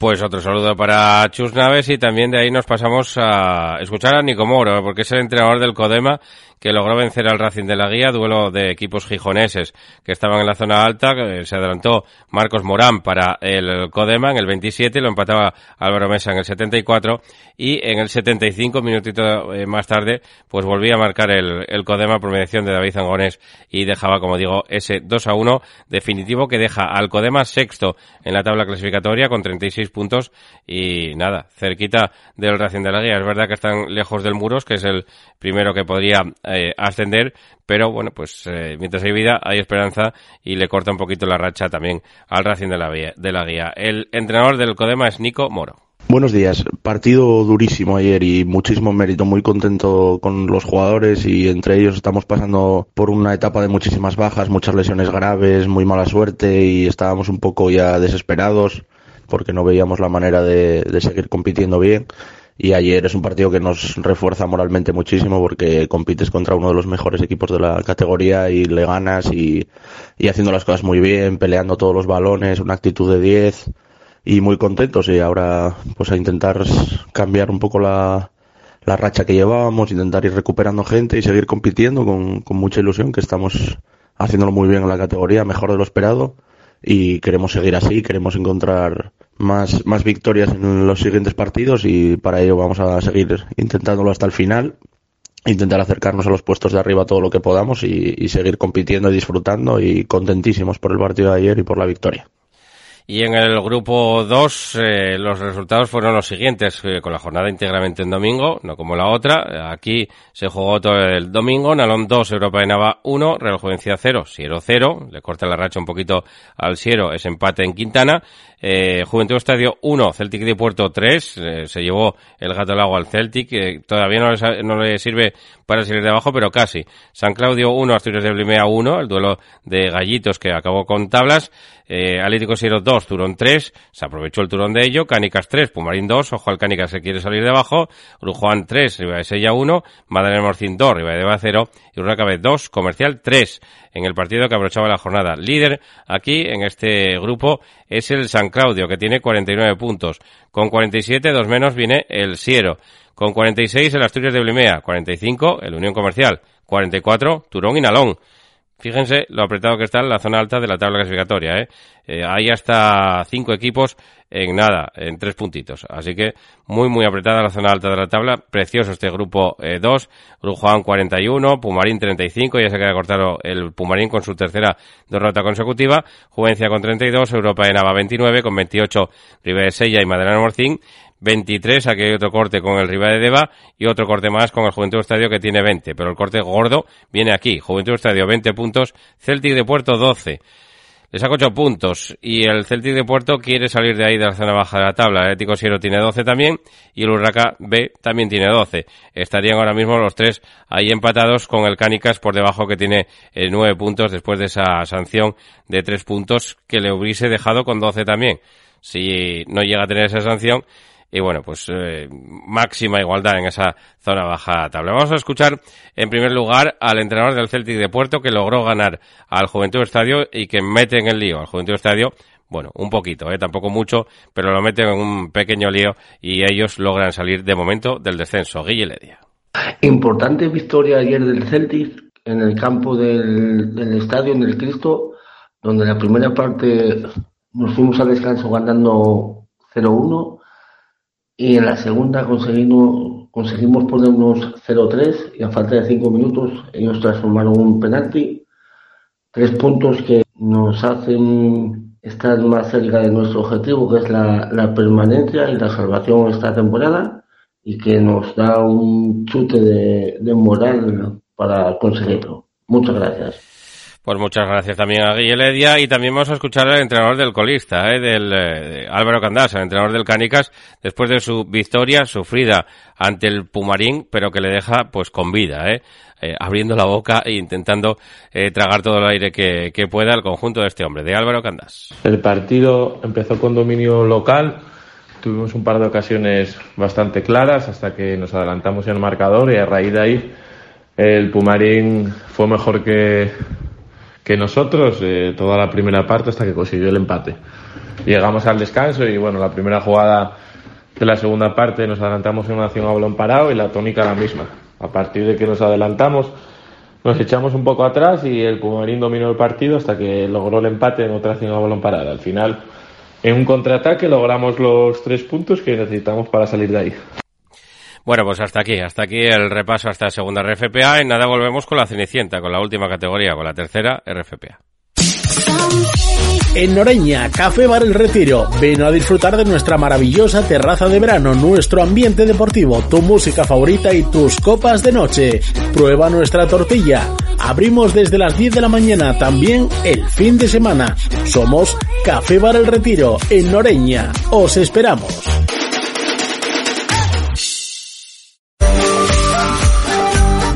Pues otro saludo para Chus Naves y también de ahí nos pasamos a escuchar a Nico Moro, porque es el entrenador del Codema que logró vencer al Racing de la Guía, duelo de equipos gijoneses que estaban en la zona alta, se adelantó Marcos Morán para el Codema en el 27, lo empataba Álvaro Mesa en el 74 y en el 75, minutito eh, más tarde, pues volvía a marcar el, el Codema por mediación de David Zangones y dejaba, como digo, ese 2 a 1 definitivo que deja al Codema sexto en la tabla clasificatoria con 36 puntos y nada, cerquita del Racing de la Guía. Es verdad que están lejos del Muros, que es el primero que podría eh, ascender, pero bueno, pues eh, mientras hay vida hay esperanza y le corta un poquito la racha también al Racing de la, de la Guía. El entrenador del Codema es Nico Moro. Buenos días. Partido durísimo ayer y muchísimo mérito. Muy contento con los jugadores y entre ellos estamos pasando por una etapa de muchísimas bajas, muchas lesiones graves, muy mala suerte y estábamos un poco ya desesperados porque no veíamos la manera de, de seguir compitiendo bien. Y ayer es un partido que nos refuerza moralmente muchísimo porque compites contra uno de los mejores equipos de la categoría y le ganas y, y haciendo las cosas muy bien, peleando todos los balones, una actitud de 10 y muy contentos. Y ahora pues a intentar cambiar un poco la, la racha que llevábamos, intentar ir recuperando gente y seguir compitiendo con, con mucha ilusión que estamos haciéndolo muy bien en la categoría, mejor de lo esperado y queremos seguir así, queremos encontrar más, más victorias en los siguientes partidos y para ello vamos a seguir intentándolo hasta el final, intentar acercarnos a los puestos de arriba todo lo que podamos y, y seguir compitiendo y disfrutando y contentísimos por el partido de ayer y por la victoria. Y en el grupo 2 eh, los resultados fueron los siguientes, eh, con la jornada íntegramente en domingo, no como la otra. Aquí se jugó todo el domingo, Nalón 2, Europa de Nava 1, Real Juvencia 0, Siero 0, le corta la racha un poquito al Siero, es empate en Quintana. Eh, Juventud Estadio 1, Celtic de Puerto 3, eh, se llevó el gato al agua al Celtic, que todavía no le, no le sirve para salir de abajo, pero casi. San Claudio 1, Asturias de Blimea 1, el duelo de gallitos que acabó con tablas. Eh, Atlético Siero 2, Turón 3, se aprovechó el turón de ello. Cánicas 3, Pumarín 2, ojo al Cánicas se quiere salir de abajo. Urujuan 3, Sella 1, Madalena Morcín 2, Ribadeva 0 y Urracabe 2, Comercial 3 en el partido que abrochaba la jornada. Líder aquí en este grupo es el San Claudio, que tiene 49 puntos. Con 47, dos menos, viene el Siero. Con 46, el Asturias de Blimea. 45, el Unión Comercial. 44, Turón y Nalón. Fíjense lo apretado que está en la zona alta de la tabla clasificatoria. ¿eh? Eh, hay hasta cinco equipos en nada, en tres puntitos. Así que muy, muy apretada la zona alta de la tabla. Precioso este grupo 2. Eh, Grujuan 41, Pumarín 35. Ya se queda cortado el Pumarín con su tercera derrota consecutiva. Juvencia con 32, Europa de Nava 29, con 28 Ribera Sella y Madera Morcín. 23, aquí hay otro corte con el Riva de Deva y otro corte más con el Juventud Estadio que tiene 20, pero el corte gordo viene aquí. Juventud Estadio 20 puntos, Celtic de Puerto 12. Le saca 8 puntos y el Celtic de Puerto quiere salir de ahí de la zona baja de la tabla. El Ético Siero tiene 12 también y el Urraca B también tiene 12. Estarían ahora mismo los tres ahí empatados con el Cánicas por debajo que tiene 9 puntos después de esa sanción de 3 puntos que le hubiese dejado con 12 también. Si no llega a tener esa sanción, y bueno, pues eh, máxima igualdad en esa zona baja tabla. Vamos a escuchar en primer lugar al entrenador del Celtic de Puerto que logró ganar al Juventud Estadio y que mete en el lío al Juventud Estadio. Bueno, un poquito, eh, tampoco mucho, pero lo meten en un pequeño lío y ellos logran salir de momento del descenso. Guille Ledia. Importante victoria ayer del Celtic en el campo del, del estadio, en el Cristo, donde la primera parte nos fuimos al descanso ganando 0-1 y en la segunda conseguimos, conseguimos ponernos 0-3 y a falta de 5 minutos ellos transformaron un penalti. Tres puntos que nos hacen estar más cerca de nuestro objetivo, que es la, la permanencia y la salvación esta temporada y que nos da un chute de, de moral para conseguirlo. Muchas gracias. Pues muchas gracias también a Guille Ledia y también vamos a escuchar al entrenador del colista, ¿eh? del eh, Álvaro Candás, el entrenador del Cánicas, después de su victoria sufrida ante el Pumarín, pero que le deja pues con vida, ¿eh? abriendo la boca e intentando tragar todo el aire que, que pueda el conjunto de este hombre, de Álvaro Candás. El partido empezó con dominio local, tuvimos un par de ocasiones bastante claras hasta que nos adelantamos en el marcador y a raíz de ahí el Pumarín fue mejor que que nosotros eh, toda la primera parte hasta que consiguió el empate. Llegamos al descanso y bueno, la primera jugada de la segunda parte nos adelantamos en una acción a balón parado y la tónica la misma. A partir de que nos adelantamos nos echamos un poco atrás y el Pumarín dominó el partido hasta que logró el empate en otra acción a balón parado. Al final, en un contraataque logramos los tres puntos que necesitamos para salir de ahí. Bueno, pues hasta aquí, hasta aquí el repaso hasta la segunda RFPA. En nada volvemos con la Cenicienta, con la última categoría, con la tercera RFPA. En Noreña, Café Bar El Retiro. Ven a disfrutar de nuestra maravillosa terraza de verano, nuestro ambiente deportivo, tu música favorita y tus copas de noche. Prueba nuestra tortilla. Abrimos desde las 10 de la mañana, también el fin de semana. Somos Café Bar El Retiro, en Noreña. Os esperamos.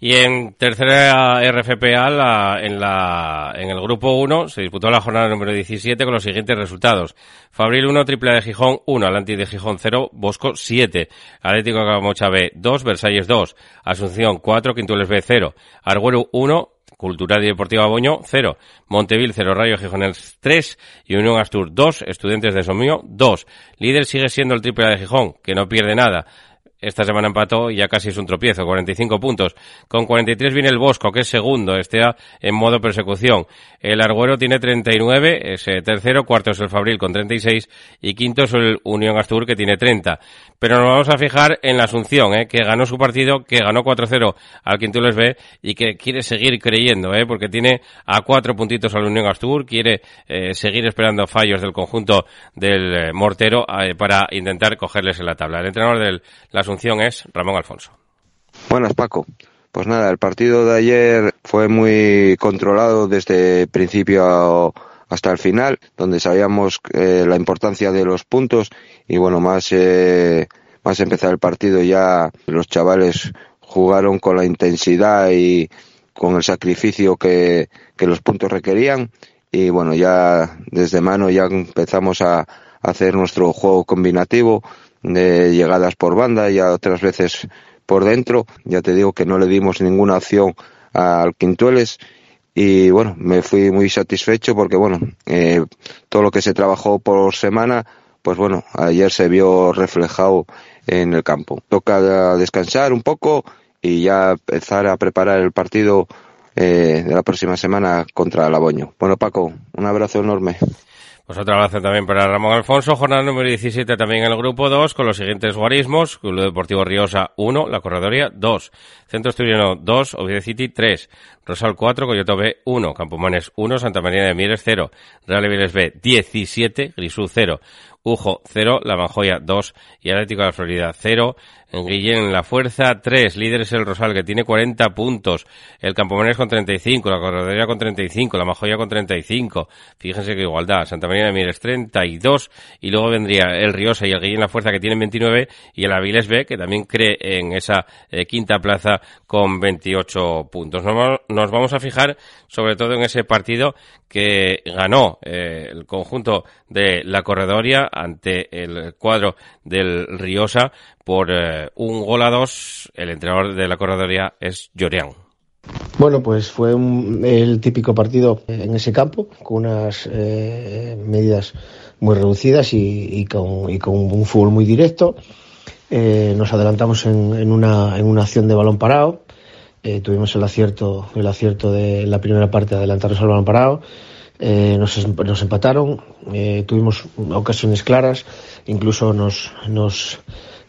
Y en tercera RFPA, la, en, la, en el grupo 1, se disputó la jornada número 17 con los siguientes resultados. Fabril 1, Triple de Gijón 1, Atlantis de Gijón 0, Bosco 7, Atlético Camocha B 2, Versalles 2, Asunción 4, Quintules B 0, Arguero 1, Cultural y Deportiva Boño 0, Montevil 0, Rayo Gijones 3 y Unión Astur 2, Estudiantes de Somío 2. Líder sigue siendo el Triple de Gijón, que no pierde nada. Esta semana empató y ya casi es un tropiezo, 45 puntos. Con 43 viene el Bosco, que es segundo, este en modo persecución. El Arguero tiene 39, es eh, tercero, cuarto es el Fabril con 36 y quinto es el Unión Astur que tiene 30. Pero nos vamos a fijar en la Asunción, eh, que ganó su partido, que ganó 4-0 al Quintules B y que quiere seguir creyendo, eh, porque tiene a cuatro puntitos al Unión Astur, quiere eh, seguir esperando fallos del conjunto del Mortero para intentar cogerles en la tabla. El entrenador de la Asunción es Ramón Alfonso. Buenas, Paco. Pues nada, el partido de ayer fue muy controlado desde principio hasta el final, donde sabíamos eh, la importancia de los puntos y bueno, más, eh, más empezar el partido ya los chavales jugaron con la intensidad y con el sacrificio que, que los puntos requerían y bueno, ya desde mano ya empezamos a hacer nuestro juego combinativo de llegadas por banda, ya otras veces por dentro. Ya te digo que no le dimos ninguna opción al Quintueles y bueno, me fui muy satisfecho porque bueno, eh, todo lo que se trabajó por semana, pues bueno, ayer se vio reflejado en el campo. Toca descansar un poco y ya empezar a preparar el partido eh, de la próxima semana contra Laboño. Bueno, Paco, un abrazo enorme. Pues otro abrazo también para Ramón Alfonso, jornada número 17 también en el grupo 2, con los siguientes guarismos, Club Deportivo Riosa 1, La Corredoria 2, Centro Estudiano 2, Oviedo City 3, Rosal 4, Coyoto B 1, Campomanes 1, Santa María de Mieres 0, Real B 17, Grisú 0, Ujo 0, La Manjoya 2 y Atlético de la Florida 0. Guillén La Fuerza 3, líderes el Rosal que tiene 40 puntos, el Campomanes con 35, la Corredoria con 35, la Majoya con 35. Fíjense que igualdad, Santa María de Mieres 32 y luego vendría el Riosa y el Guillén La Fuerza que tienen 29 y el Aviles B que también cree en esa eh, quinta plaza con 28 puntos. Nos, nos, vamos a fijar sobre todo en ese partido que ganó eh, el conjunto de la Corredoria ante el cuadro del Riosa por eh, un gol a dos. El entrenador de la Corredoria es Llorean. Bueno, pues fue un, el típico partido en ese campo, con unas eh, medidas muy reducidas y, con, y, con, un fútbol muy directo. Eh, nos adelantamos en, en, una, en una acción de balón parado. Eh, tuvimos el acierto, el acierto de la primera parte de adelantarnos al balón parado. Nos, nos, empataron, tuvimos ocasiones claras, incluso nos, nos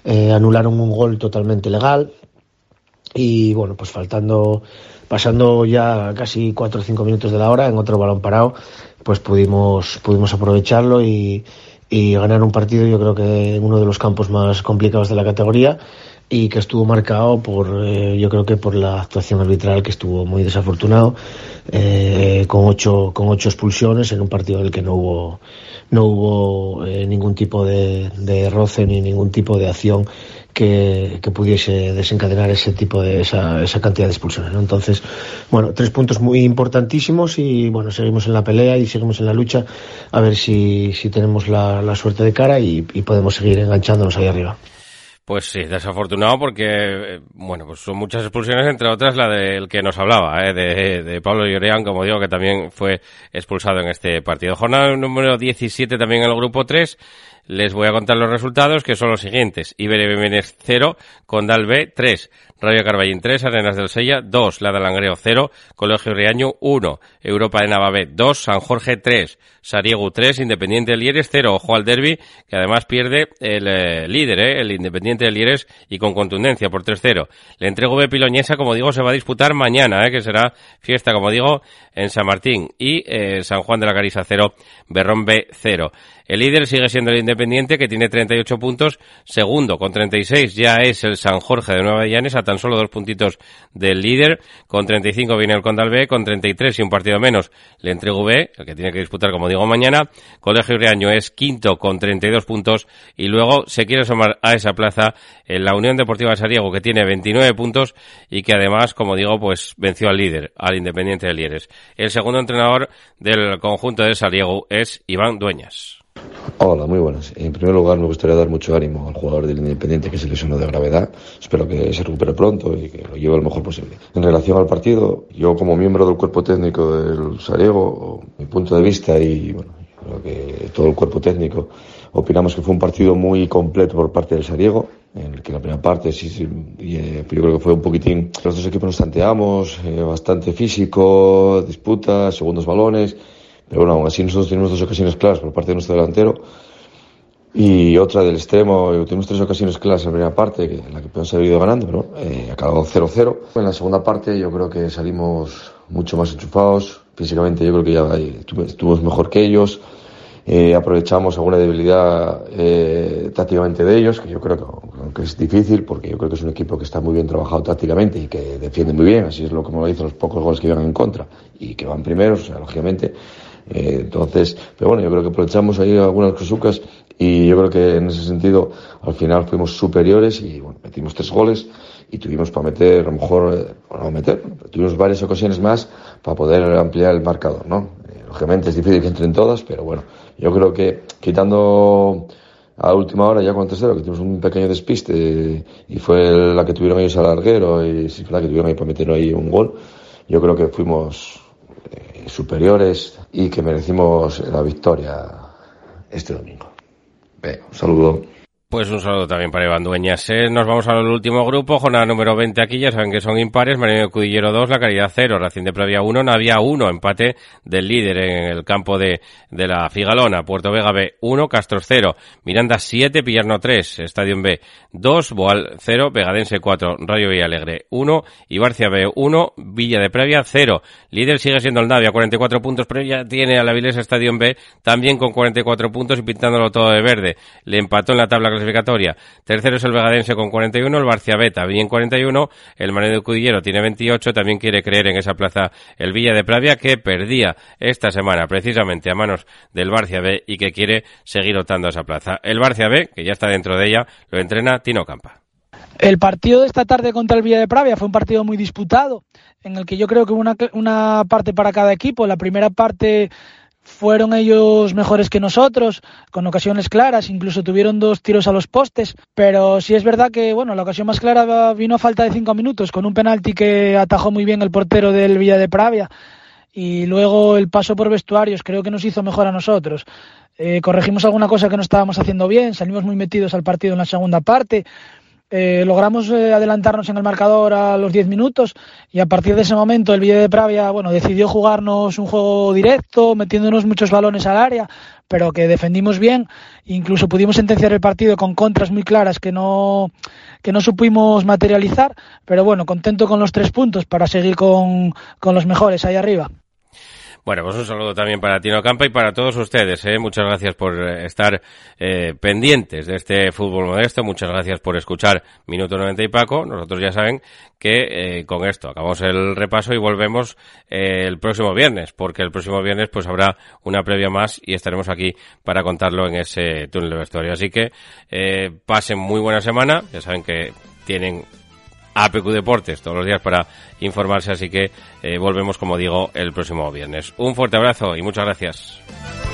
eh, anularon un gol totalmente legal y bueno, pues faltando, pasando ya casi cuatro o cinco minutos de la hora en otro balón parado, pues pudimos, pudimos aprovecharlo y, y ganar un partido yo creo que en uno de los campos más complicados de la categoría y que estuvo marcado por eh, yo creo que por la actuación arbitral que estuvo muy desafortunado eh, con ocho con ocho expulsiones en un partido en el que no hubo no hubo eh, ningún tipo de, roce ni ningún tipo de acción que, que, pudiese desencadenar ese tipo de esa, esa cantidad de expulsiones ¿no? entonces bueno tres puntos muy importantísimos y bueno seguimos en la pelea y seguimos en la lucha a ver si, si tenemos la, la suerte de cara y, y podemos seguir enganchándonos ahí arriba pues sí, desafortunado porque, bueno, pues son muchas expulsiones, entre otras la del que nos hablaba, ¿eh? de, de Pablo Llorean, como digo, que también fue expulsado en este partido. Jornada número 17 también en el grupo 3. Les voy a contar los resultados, que son los siguientes. Bemenes 0, Condal B 3, Radio Carballín 3, Arenas del Sella 2, La de Langreo 0, Colegio Riaño 1, Europa de Navabé 2, San Jorge 3, Sariego 3, Independiente de Lieres 0, ojo al derby, que además pierde el eh, líder, eh, el Independiente de Lieres, y con contundencia por 3-0. Le entrego B Piloñesa, como digo, se va a disputar mañana, eh, que será fiesta, como digo, en San Martín, y eh, San Juan de la Carisa 0, Berrón B 0. El líder sigue siendo el Independiente, que tiene 38 puntos. Segundo, con 36, ya es el San Jorge de Nueva Llanes, a tan solo dos puntitos del líder. Con 35 viene el Condal B, con 33 y un partido menos le entrego B, el que tiene que disputar, como digo, mañana. Colegio Reaño es quinto con 32 puntos y luego se quiere sumar a esa plaza en la Unión Deportiva de Sariego, que tiene 29 puntos y que además, como digo, pues venció al líder, al Independiente de Lieres. El segundo entrenador del conjunto de Sariego es Iván Dueñas. Hola, muy buenas. En primer lugar, me gustaría dar mucho ánimo al jugador del Independiente que se lesionó de gravedad. Espero que se recupere pronto y que lo lleve lo mejor posible. En relación al partido, yo como miembro del cuerpo técnico del Sariego, mi punto de vista y bueno, creo que todo el cuerpo técnico opinamos que fue un partido muy completo por parte del Sariego, en el que la primera parte sí, sí eh, yo creo que fue un poquitín, los dos equipos nos tanteamos, eh, bastante físico, disputas, segundos balones, pero bueno, aún así nosotros tenemos dos ocasiones claras por parte de nuestro delantero y otra del extremo. Tuvimos tres ocasiones claras en la primera parte, en la que podemos haber ido ganando, pero eh, acabó 0-0. En la segunda parte yo creo que salimos mucho más enchufados. Físicamente yo creo que ya estuvimos mejor que ellos. Eh, aprovechamos alguna debilidad eh, tácticamente de ellos, que yo creo que, es difícil, porque yo creo que es un equipo que está muy bien trabajado tácticamente y que defiende muy bien, así es lo como lo dicen los pocos goles que llegan en contra y que van primeros, o sea, lógicamente. Eh, entonces, pero bueno, yo creo que aprovechamos ahí algunas cosucas y yo creo que en ese sentido al final fuimos superiores y bueno, metimos tres goles y tuvimos para meter, a lo mejor, eh, no meter, tuvimos varias ocasiones más para poder ampliar el marcador, ¿no? Eh, es difícil que entren todas, pero bueno, yo creo que quitando a última hora ya con tercero, que tuvimos un pequeño despiste y fue la que tuvieron ellos al larguero y si fue la que tuvieron ahí para meter ahí un gol, yo creo que fuimos superiores y que merecimos la victoria este domingo. Un saludo. Pues un saludo también para Iván Dueñas. ¿eh? Nos vamos al último grupo, jornada número 20 aquí, ya saben que son impares, Marino Cudillero 2, La Caridad 0, Racing de Previa 1, Navia 1, empate del líder en el campo de, de la Figalona, Puerto Vega B 1, Castros 0, Miranda 7, Pillarno 3, Estadio B 2, Boal 0, Vegadense 4, Rayo Villalegre 1, Ibarcia B 1, Villa de Previa 0. Líder sigue siendo el Navia, 44 puntos, Previa tiene a la Vilesa Estadio B también con 44 puntos y pintándolo todo de verde. Le empató en la tabla clasificatoria. Tercero es el Vegadense con 41, el Barciabeta bien 41, el Manuel Cudillero tiene 28, también quiere creer en esa plaza el Villa de Pravia que perdía esta semana precisamente a manos del Barcia B y que quiere seguir optando a esa plaza. El Barcia B, que ya está dentro de ella, lo entrena Tino Campa. El partido de esta tarde contra el Villa de Pravia fue un partido muy disputado, en el que yo creo que hubo una, una parte para cada equipo. La primera parte fueron ellos mejores que nosotros, con ocasiones claras, incluso tuvieron dos tiros a los postes, pero sí es verdad que bueno, la ocasión más clara vino a falta de cinco minutos, con un penalti que atajó muy bien el portero del Villa de Pravia, y luego el paso por vestuarios creo que nos hizo mejor a nosotros. Eh, corregimos alguna cosa que no estábamos haciendo bien, salimos muy metidos al partido en la segunda parte, eh, logramos eh, adelantarnos en el marcador a los 10 minutos y a partir de ese momento el Villa de Pravia bueno, decidió jugarnos un juego directo, metiéndonos muchos balones al área, pero que defendimos bien, incluso pudimos sentenciar el partido con contras muy claras que no, que no supimos materializar, pero bueno, contento con los tres puntos para seguir con, con los mejores ahí arriba. Bueno, pues un saludo también para Tino Campa y para todos ustedes. ¿eh? Muchas gracias por eh, estar eh, pendientes de este fútbol modesto. Muchas gracias por escuchar Minuto 90 y Paco. Nosotros ya saben que eh, con esto acabamos el repaso y volvemos eh, el próximo viernes, porque el próximo viernes pues habrá una previa más y estaremos aquí para contarlo en ese túnel de vestuario. Así que eh, pasen muy buena semana. Ya saben que tienen APQ Deportes todos los días para informarse, así que eh, volvemos, como digo, el próximo viernes. Un fuerte abrazo y muchas gracias.